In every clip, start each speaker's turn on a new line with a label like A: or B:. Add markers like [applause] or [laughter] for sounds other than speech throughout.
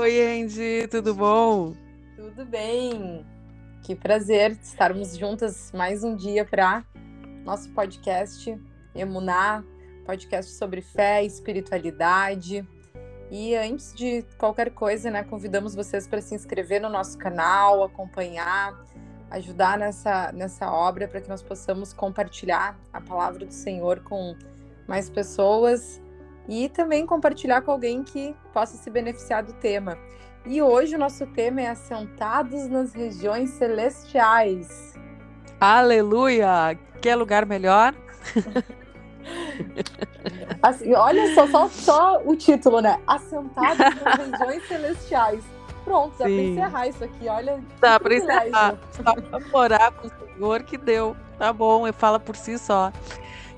A: Oi, Andy, tudo bom?
B: Tudo bem. Que prazer estarmos juntas mais um dia para nosso podcast Emuná, podcast sobre fé, espiritualidade. E antes de qualquer coisa, né, convidamos vocês para se inscrever no nosso canal, acompanhar, ajudar nessa, nessa obra para que nós possamos compartilhar a palavra do Senhor com mais pessoas e também compartilhar com alguém que possa se beneficiar do tema. E hoje o nosso tema é Assentados nas Regiões Celestiais.
A: Aleluia! Quer lugar melhor? [laughs]
B: Assim, olha só, só, só, o título, né? Assentados nas [laughs] Regiões Celestiais. Pronto, dá para encerrar isso aqui, olha.
A: Dá para encerrar. Só para morar o Senhor que deu. Tá bom, fala por si só.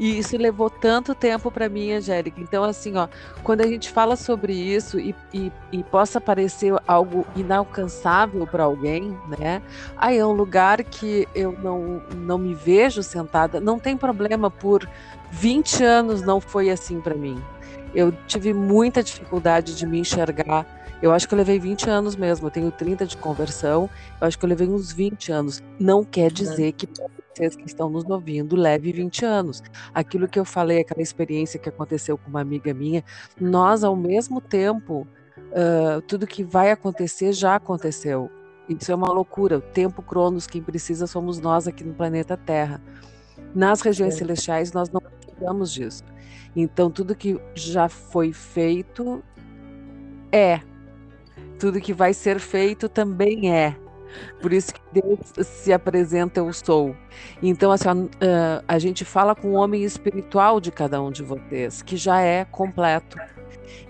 A: E isso levou tanto tempo para mim, Angélica. Então, assim, ó, quando a gente fala sobre isso e, e, e possa parecer algo inalcançável para alguém, né? Aí é um lugar que eu não, não me vejo sentada. Não tem problema, por 20 anos não foi assim para mim. Eu tive muita dificuldade de me enxergar. Eu acho que eu levei 20 anos mesmo. Eu tenho 30 de conversão. Eu acho que eu levei uns 20 anos. Não quer dizer que vocês que estão nos ouvindo leve 20 anos. Aquilo que eu falei, aquela experiência que aconteceu com uma amiga minha, nós, ao mesmo tempo, uh, tudo que vai acontecer já aconteceu. Isso é uma loucura. O tempo cronos, quem precisa somos nós aqui no planeta Terra. Nas regiões é. celestiais, nós não precisamos disso. Então, tudo que já foi feito é. Tudo que vai ser feito também é. Por isso que Deus se apresenta eu sou. Então, assim, a, a gente fala com o homem espiritual de cada um de vocês, que já é completo.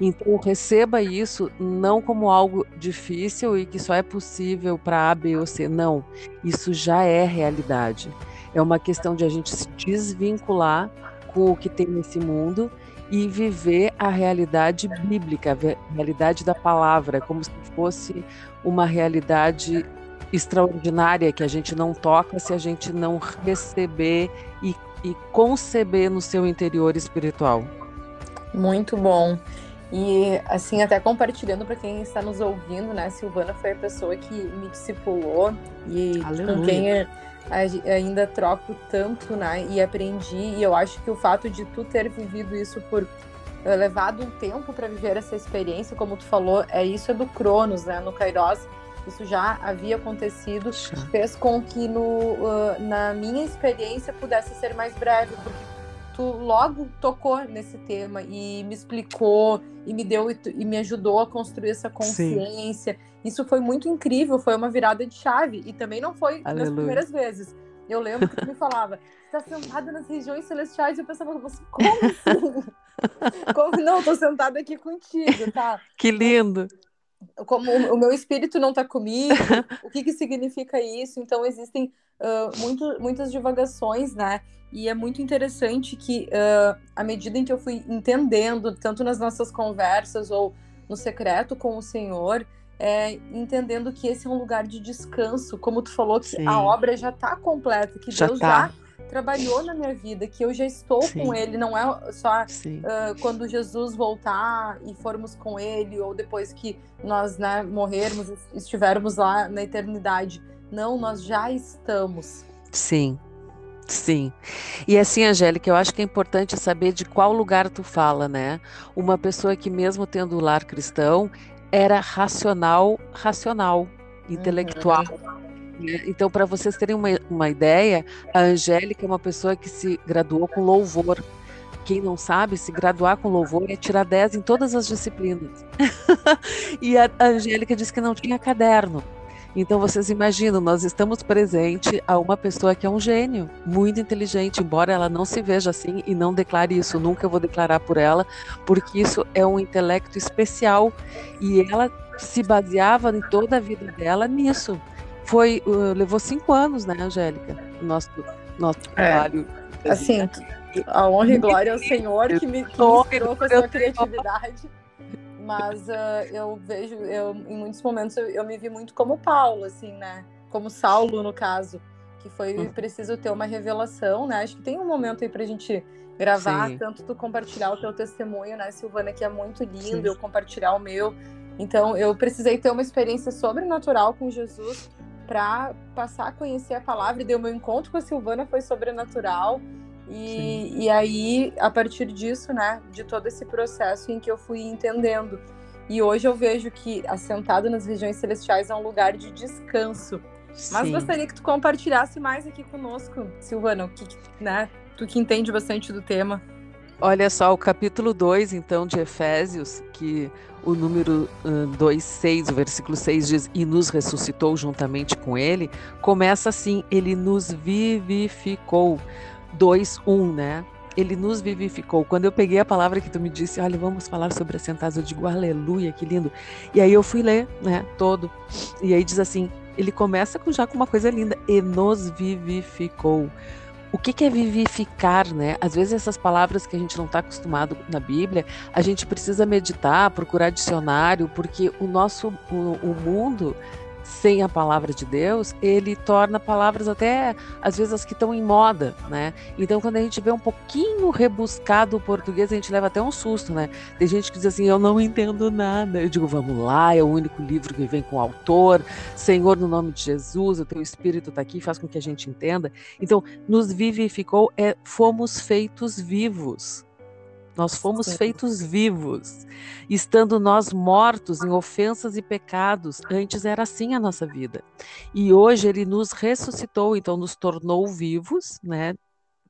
A: Então, receba isso não como algo difícil e que só é possível para A, B ou C. Não. Isso já é realidade. É uma questão de a gente se desvincular com o que tem nesse mundo e viver a realidade bíblica, a realidade da palavra, como se fosse uma realidade extraordinária que a gente não toca se a gente não receber e, e conceber no seu interior espiritual.
B: Muito bom. E assim, até compartilhando para quem está nos ouvindo, né? Silvana foi a pessoa que me discipulou e Aleluia. com quem ainda troco tanto, né? E aprendi. E eu acho que o fato de tu ter vivido isso por eh, levado um tempo para viver essa experiência, como tu falou, é isso é do Cronos, né? No Kairos isso já havia acontecido, fez com que no, uh, na minha experiência pudesse ser mais breve, porque tu logo tocou nesse tema e me explicou e me deu e me ajudou a construir essa consciência. Sim. Isso foi muito incrível, foi uma virada de chave e também não foi Aleluia. nas primeiras vezes. Eu lembro que tu me falava, está sentada nas regiões celestiais, e eu pensava, como assim? [laughs] como, não, tô sentada aqui contigo, tá?
A: Que lindo!
B: Como o meu espírito não está comigo, o que, que significa isso? Então existem uh, muito, muitas divagações, né? E é muito interessante que, uh, à medida em que eu fui entendendo, tanto nas nossas conversas ou no secreto com o Senhor, é, entendendo que esse é um lugar de descanso, como tu falou, que Sim. a obra já está completa, que já Deus tá. já trabalhou na minha vida, que eu já estou Sim. com Ele, não é só uh, quando Jesus voltar e formos com Ele, ou depois que nós né, morrermos, estivermos lá na eternidade. Não, nós já estamos.
A: Sim. Sim. E assim, Angélica, eu acho que é importante saber de qual lugar tu fala, né? Uma pessoa que mesmo tendo o lar cristão, era racional, racional, intelectual. Uhum né? Então, para vocês terem uma, uma ideia, a Angélica é uma pessoa que se graduou com louvor. Quem não sabe, se graduar com louvor é tirar 10 em todas as disciplinas. [laughs] e a Angélica disse que não tinha caderno. Então vocês imaginam, nós estamos presente a uma pessoa que é um gênio, muito inteligente, embora ela não se veja assim e não declare isso, nunca vou declarar por ela, porque isso é um intelecto especial e ela se baseava em toda a vida dela nisso. Foi, uh, levou cinco anos, né, Angélica? O nosso, nosso é, trabalho.
B: Assim, a honra e glória ao Senhor que me, que me inspirou com a sua criatividade. Mas uh, eu vejo, eu, em muitos momentos, eu, eu, me vi muito como Paulo, assim, né? Como Saulo, no caso. Que foi uhum. preciso ter uma revelação, né? Acho que tem um momento aí pra gente gravar, Sim. tanto tu compartilhar o teu testemunho, né, Silvana, que é muito lindo, Sim. eu compartilhar o meu Então, eu precisei ter uma experiência sobrenatural com Jesus para passar a conhecer a palavra. E deu meu encontro com a Silvana foi sobrenatural. E, e aí, a partir disso, né, de todo esse processo em que eu fui entendendo. E hoje eu vejo que assentado nas regiões celestiais é um lugar de descanso. Sim. Mas gostaria que tu compartilhasse mais aqui conosco, Silvana, o que, né, tu que entende bastante do tema.
A: Olha só, o capítulo 2, então, de Efésios, que o número 2, uh, 6, o versículo 6 diz: E nos ressuscitou juntamente com ele, começa assim: Ele nos vivificou. 2, 1, né? Ele nos vivificou. Quando eu peguei a palavra que tu me disse, olha, vamos falar sobre assentados, eu digo, aleluia, que lindo. E aí eu fui ler, né, todo. E aí diz assim: ele começa com, já com uma coisa linda, e nos vivificou. O que, é vivificar, né? Às vezes essas palavras que a gente não está acostumado na Bíblia, a gente precisa meditar, procurar dicionário, porque o nosso o, o mundo sem a palavra de Deus, ele torna palavras até, às vezes, as que estão em moda, né? Então, quando a gente vê um pouquinho rebuscado o português, a gente leva até um susto, né? Tem gente que diz assim, eu não entendo nada. Eu digo, vamos lá, é o único livro que vem com o autor, Senhor, no nome de Jesus, o teu Espírito está aqui, faz com que a gente entenda. Então, nos vivificou, é, fomos feitos vivos. Nós fomos Sim. feitos vivos, estando nós mortos em ofensas e pecados. Antes era assim a nossa vida. E hoje ele nos ressuscitou, então nos tornou vivos, né?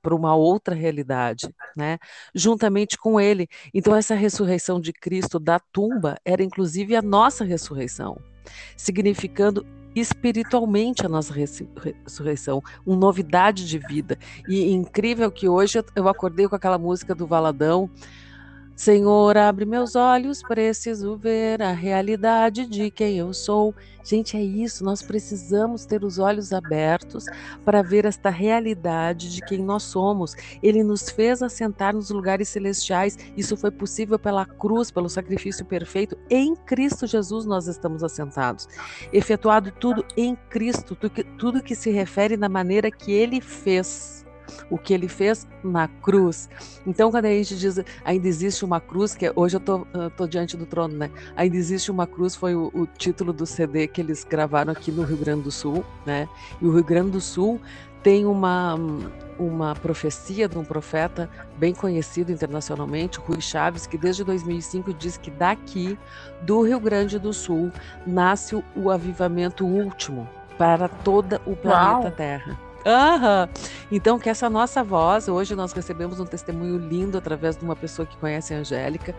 A: Para uma outra realidade, né? Juntamente com ele. Então, essa ressurreição de Cristo da tumba era inclusive a nossa ressurreição, significando espiritualmente a nossa ressurreição, uma novidade de vida. E incrível que hoje eu acordei com aquela música do Valadão, Senhor, abre meus olhos, preciso ver a realidade de quem eu sou. Gente, é isso, nós precisamos ter os olhos abertos para ver esta realidade de quem nós somos. Ele nos fez assentar nos lugares celestiais. Isso foi possível pela cruz, pelo sacrifício perfeito. Em Cristo Jesus nós estamos assentados. Efetuado tudo em Cristo, tudo que se refere na maneira que ele fez o que ele fez na cruz. Então, quando a gente diz ainda existe uma cruz, que hoje eu tô, tô diante do trono, né? Ainda existe uma cruz foi o, o, título do CD que eles gravaram aqui no Rio Grande do Sul, né? E o Rio Grande do Sul tem uma uma profecia de um profeta bem conhecido internacionalmente, Rui Chaves, que desde 2005 diz que daqui do Rio Grande do Sul nasce o avivamento último para todo o planeta Uau. Terra. Aham. Então, que essa nossa voz, hoje nós recebemos um testemunho lindo através de uma pessoa que conhece a Angélica.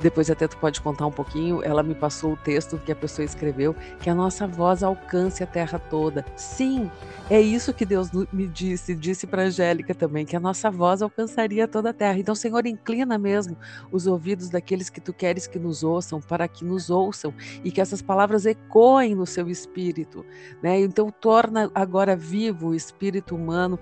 A: Depois até tu pode contar um pouquinho. Ela me passou o texto que a pessoa escreveu, que a nossa voz alcance a terra toda. Sim, é isso que Deus me disse, disse para Angélica também, que a nossa voz alcançaria toda a terra. Então, Senhor, inclina mesmo os ouvidos daqueles que tu queres que nos ouçam, para que nos ouçam e que essas palavras ecoem no seu espírito, né? Então, torna agora vivo o espírito espírito humano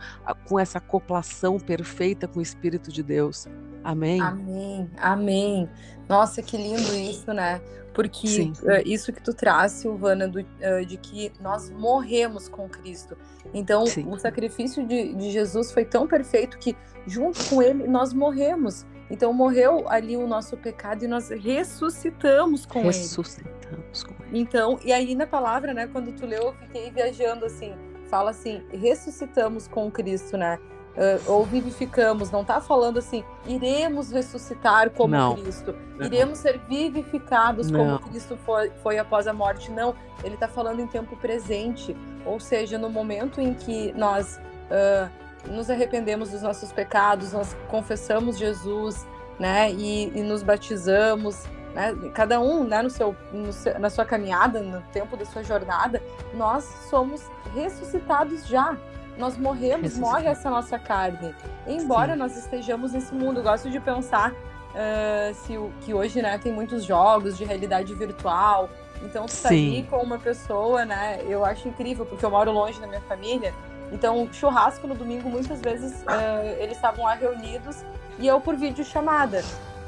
A: com essa acoplação perfeita com o espírito de Deus. Amém.
B: Amém. Amém. Nossa, que lindo isso, né? Porque uh, isso que tu traz, Silvana, do, uh, de que nós morremos com Cristo. Então, Sim. o sacrifício de, de Jesus foi tão perfeito que, junto com ele, nós morremos. Então morreu ali o nosso pecado e nós ressuscitamos com
A: ressuscitamos ele. Ressuscitamos com ele.
B: Então, e aí na palavra, né, quando tu leu, eu fiquei viajando assim, fala assim, ressuscitamos com Cristo, né? Uh, ou vivificamos, não está falando assim, iremos ressuscitar como não. Cristo, iremos ser vivificados não. como Cristo foi, foi após a morte. Não, ele está falando em tempo presente, ou seja, no momento em que nós uh, nos arrependemos dos nossos pecados, nós confessamos Jesus, né, e, e nos batizamos, né? Cada um, né, no seu, no seu, na sua caminhada, no tempo da sua jornada, nós somos ressuscitados já. Nós morremos, morre essa nossa carne. Embora Sim. nós estejamos nesse mundo, eu gosto de pensar uh, se o, que hoje né, tem muitos jogos de realidade virtual. Então, sair com uma pessoa, né, eu acho incrível, porque eu moro longe da minha família. Então, churrasco no domingo, muitas vezes uh, eles estavam lá reunidos e eu por vídeo chamada.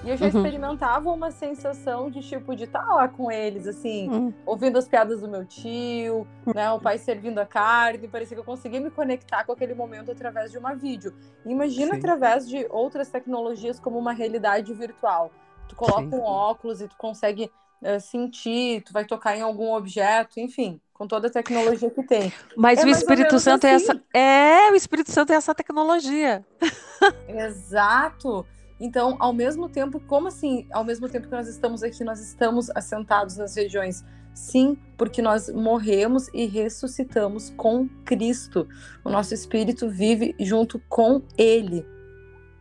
B: E eu já uhum. experimentava uma sensação de tipo de estar tá lá com eles, assim, uhum. ouvindo as piadas do meu tio, né? O pai servindo a carne, parecia que eu conseguia me conectar com aquele momento através de uma vídeo. imagina Sim. através de outras tecnologias como uma realidade virtual. Tu coloca Sim. um óculos e tu consegue uh, sentir, tu vai tocar em algum objeto, enfim, com toda a tecnologia que tem.
A: Mas é o Espírito Santo assim. é essa. É, o Espírito Santo é essa tecnologia. [laughs]
B: Exato. Então, ao mesmo tempo, como assim? Ao mesmo tempo que nós estamos aqui, nós estamos assentados nas regiões. Sim, porque nós morremos e ressuscitamos com Cristo. O nosso espírito vive junto com Ele.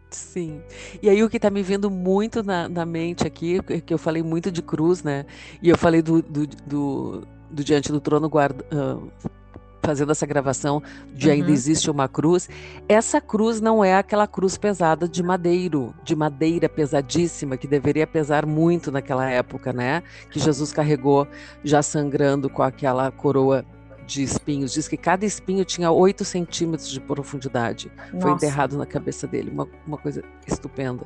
A: Sim. E aí o que está me vindo muito na, na, mente aqui, que eu falei muito de cruz, né? E eu falei do, do, do, do Diante do Trono guarda, uh, fazendo essa gravação de uhum. ainda existe uma cruz. Essa cruz não é aquela cruz pesada de madeiro, de madeira pesadíssima, que deveria pesar muito naquela época, né? Que Jesus carregou já sangrando com aquela coroa de espinhos. Diz que cada espinho tinha 8 centímetros de profundidade. Nossa. Foi enterrado na cabeça dele. Uma, uma coisa estupenda.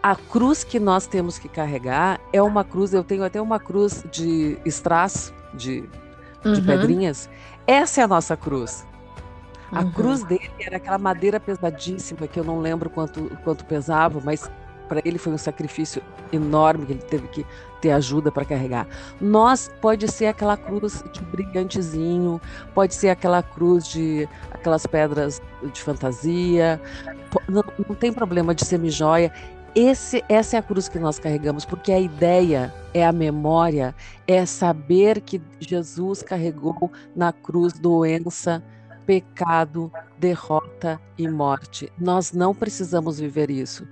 A: A cruz que nós temos que carregar é uma cruz. Eu tenho até uma cruz de strass, de, de uhum. pedrinhas. Essa é a nossa cruz. A uhum. cruz dele era aquela madeira pesadíssima que eu não lembro quanto, quanto pesava, mas para ele foi um sacrifício enorme que ele teve que ter ajuda para carregar. Nós pode ser aquela cruz de brilhantezinho, pode ser aquela cruz de aquelas pedras de fantasia, não, não tem problema de semijoia. Esse, essa é a cruz que nós carregamos, porque a ideia é a memória, é saber que Jesus carregou na cruz doença, pecado, derrota e morte. Nós não precisamos viver isso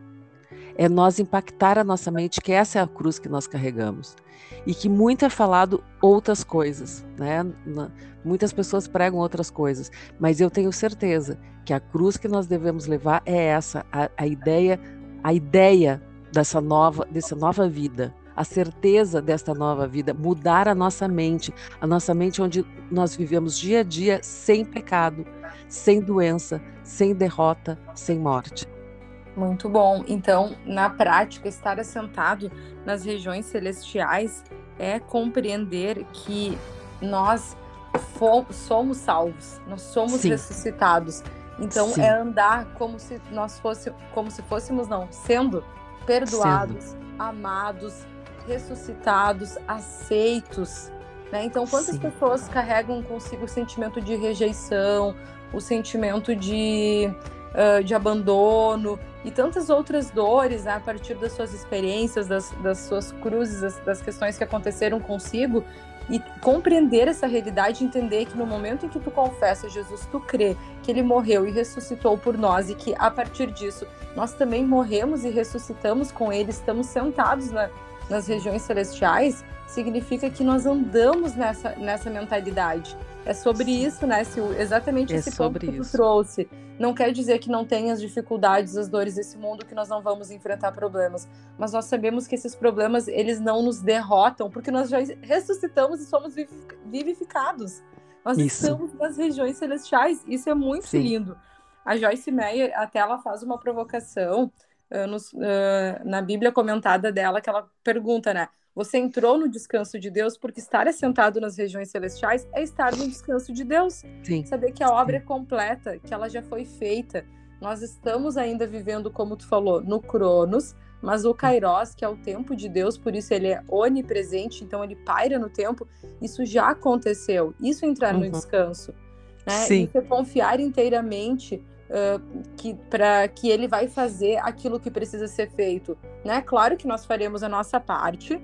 A: é nós impactar a nossa mente que essa é a cruz que nós carregamos. E que muito é falado outras coisas, né? Muitas pessoas pregam outras coisas, mas eu tenho certeza que a cruz que nós devemos levar é essa, a, a ideia, a ideia dessa nova, dessa nova vida, a certeza desta nova vida, mudar a nossa mente, a nossa mente onde nós vivemos dia a dia sem pecado, sem doença, sem derrota, sem morte.
B: Muito bom. Então, na prática, estar assentado nas regiões celestiais é compreender que nós somos salvos, nós somos Sim. ressuscitados. Então, Sim. é andar como se nós fosse, como se fôssemos não, sendo perdoados, sendo. amados, ressuscitados, aceitos. Né? Então, quantas Sim. pessoas carregam consigo o sentimento de rejeição, o sentimento de uh, de abandono e tantas outras dores né, a partir das suas experiências, das, das suas cruzes, das, das questões que aconteceram consigo e compreender essa realidade, entender que no momento em que tu confessa Jesus, tu crê que ele morreu e ressuscitou por nós e que a partir disso nós também morremos e ressuscitamos com ele, estamos sentados na, nas regiões celestiais, significa que nós andamos nessa, nessa mentalidade. É sobre isso, né, Sil? Exatamente é esse ponto que tu trouxe. Não quer dizer que não tenha as dificuldades, as dores desse mundo, que nós não vamos enfrentar problemas. Mas nós sabemos que esses problemas, eles não nos derrotam, porque nós já ressuscitamos e somos vivificados. Nós isso. estamos nas regiões celestiais. Isso é muito Sim. lindo. A Joyce Meyer, até ela faz uma provocação uh, nos, uh, na Bíblia comentada dela, que ela pergunta, né? Você entrou no descanso de Deus porque estar assentado nas regiões celestiais é estar no descanso de Deus. Sim. Saber que a obra é completa, que ela já foi feita. Nós estamos ainda vivendo, como tu falou, no Cronos, mas o Kairos, que é o tempo de Deus, por isso ele é onipresente, então ele paira no tempo, isso já aconteceu. Isso é entrar uhum. no descanso. Né? Sim. Isso é confiar inteiramente uh, que para que ele vai fazer aquilo que precisa ser feito. Né? Claro que nós faremos a nossa parte,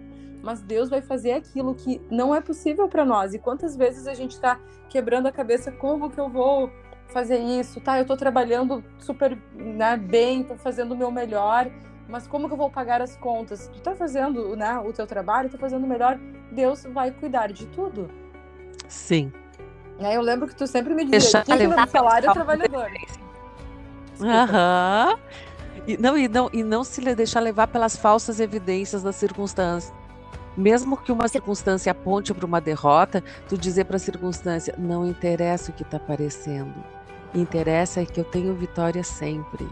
B: mas Deus vai fazer aquilo que não é possível para nós. E quantas vezes a gente está quebrando a cabeça como que eu vou fazer isso? Tá, eu estou trabalhando super né, bem, estou fazendo o meu melhor, mas como que eu vou pagar as contas? Tu está fazendo né, o teu trabalho, está fazendo o melhor, Deus vai cuidar de tudo.
A: Sim.
B: É, eu lembro que tu sempre me dizia, que o salário é trabalhador.
A: Aham. E não, e, não, e não se deixar levar pelas falsas evidências das circunstâncias mesmo que uma circunstância aponte para uma derrota, tu dizer para a circunstância, não interessa o que está aparecendo, interessa é que eu tenho vitória sempre.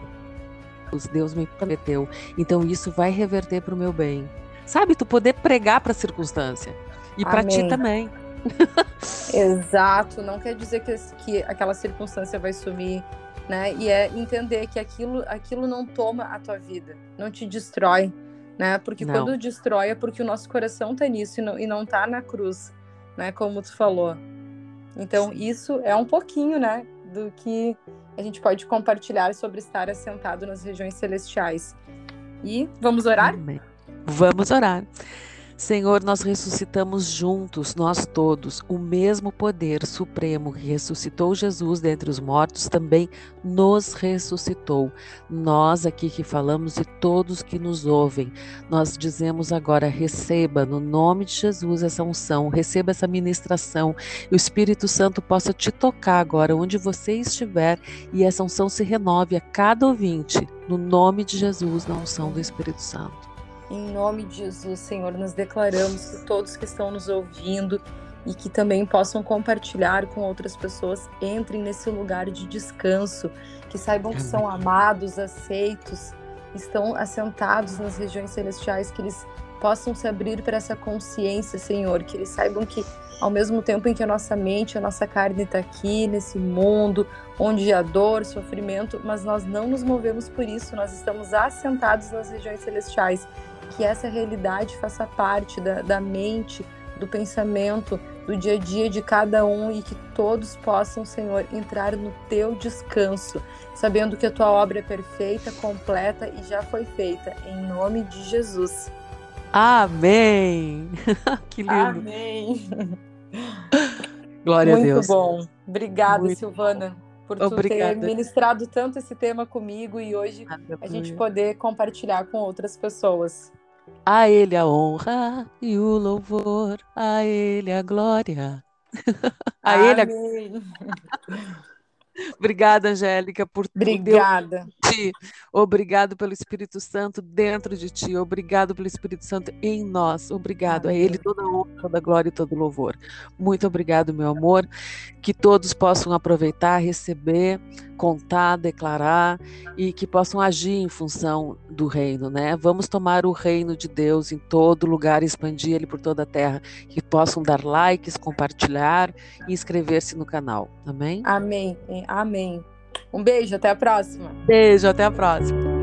A: Os Deus me prometeu, então isso vai reverter para o meu bem. Sabe, tu poder pregar para a circunstância e para ti também. [laughs]
B: Exato, não quer dizer que, que aquela circunstância vai sumir, né? E é entender que aquilo, aquilo não toma a tua vida, não te destrói, né? Porque não. quando destrói é porque o nosso coração tá nisso e não, e não tá na cruz, né? Como tu falou. Então, Sim. isso é um pouquinho, né, do que a gente pode compartilhar sobre estar assentado nas regiões celestiais. E vamos orar?
A: Amém. Vamos orar. Senhor, nós ressuscitamos juntos, nós todos, o mesmo poder supremo que ressuscitou Jesus dentre os mortos também nos ressuscitou. Nós aqui que falamos e todos que nos ouvem, nós dizemos agora: receba no nome de Jesus essa unção, receba essa ministração e o Espírito Santo possa te tocar agora onde você estiver e essa unção se renove a cada ouvinte, no nome de Jesus, na unção do Espírito Santo.
B: Em nome de Jesus, Senhor, nós declaramos que todos que estão nos ouvindo e que também possam compartilhar com outras pessoas entrem nesse lugar de descanso, que saibam que são amados, aceitos, estão assentados nas regiões celestiais, que eles possam se abrir para essa consciência, Senhor, que eles saibam que ao mesmo tempo em que a nossa mente, a nossa carne está aqui nesse mundo onde há dor, sofrimento, mas nós não nos movemos por isso, nós estamos assentados nas regiões celestiais que essa realidade faça parte da, da mente, do pensamento, do dia a dia de cada um e que todos possam, Senhor, entrar no teu descanso, sabendo que a tua obra é perfeita, completa e já foi feita, em nome de Jesus.
A: Amém! [laughs] que lindo!
B: Amém!
A: Glória
B: Muito
A: a Deus.
B: Muito bom. Obrigada, Muito Silvana, por Obrigada. ter ministrado tanto esse tema comigo e hoje a gente poder compartilhar com outras pessoas.
A: A Ele a honra e o louvor, a Ele a glória. [laughs] a
B: Amém. Ele a...
A: Obrigada, Angélica, por
B: Obrigada.
A: Ti. Obrigado pelo Espírito Santo dentro de ti. Obrigado pelo Espírito Santo em nós. Obrigado. Amém. A Ele toda a honra, toda a glória e todo o louvor. Muito obrigado, meu amor. Que todos possam aproveitar, receber, contar, declarar e que possam agir em função do reino, né? Vamos tomar o reino de Deus em todo lugar e expandir ele por toda a terra. Que possam dar likes, compartilhar e inscrever-se no canal. Amém?
B: Amém. Amém. Um beijo, até a próxima.
A: Beijo, até a próxima.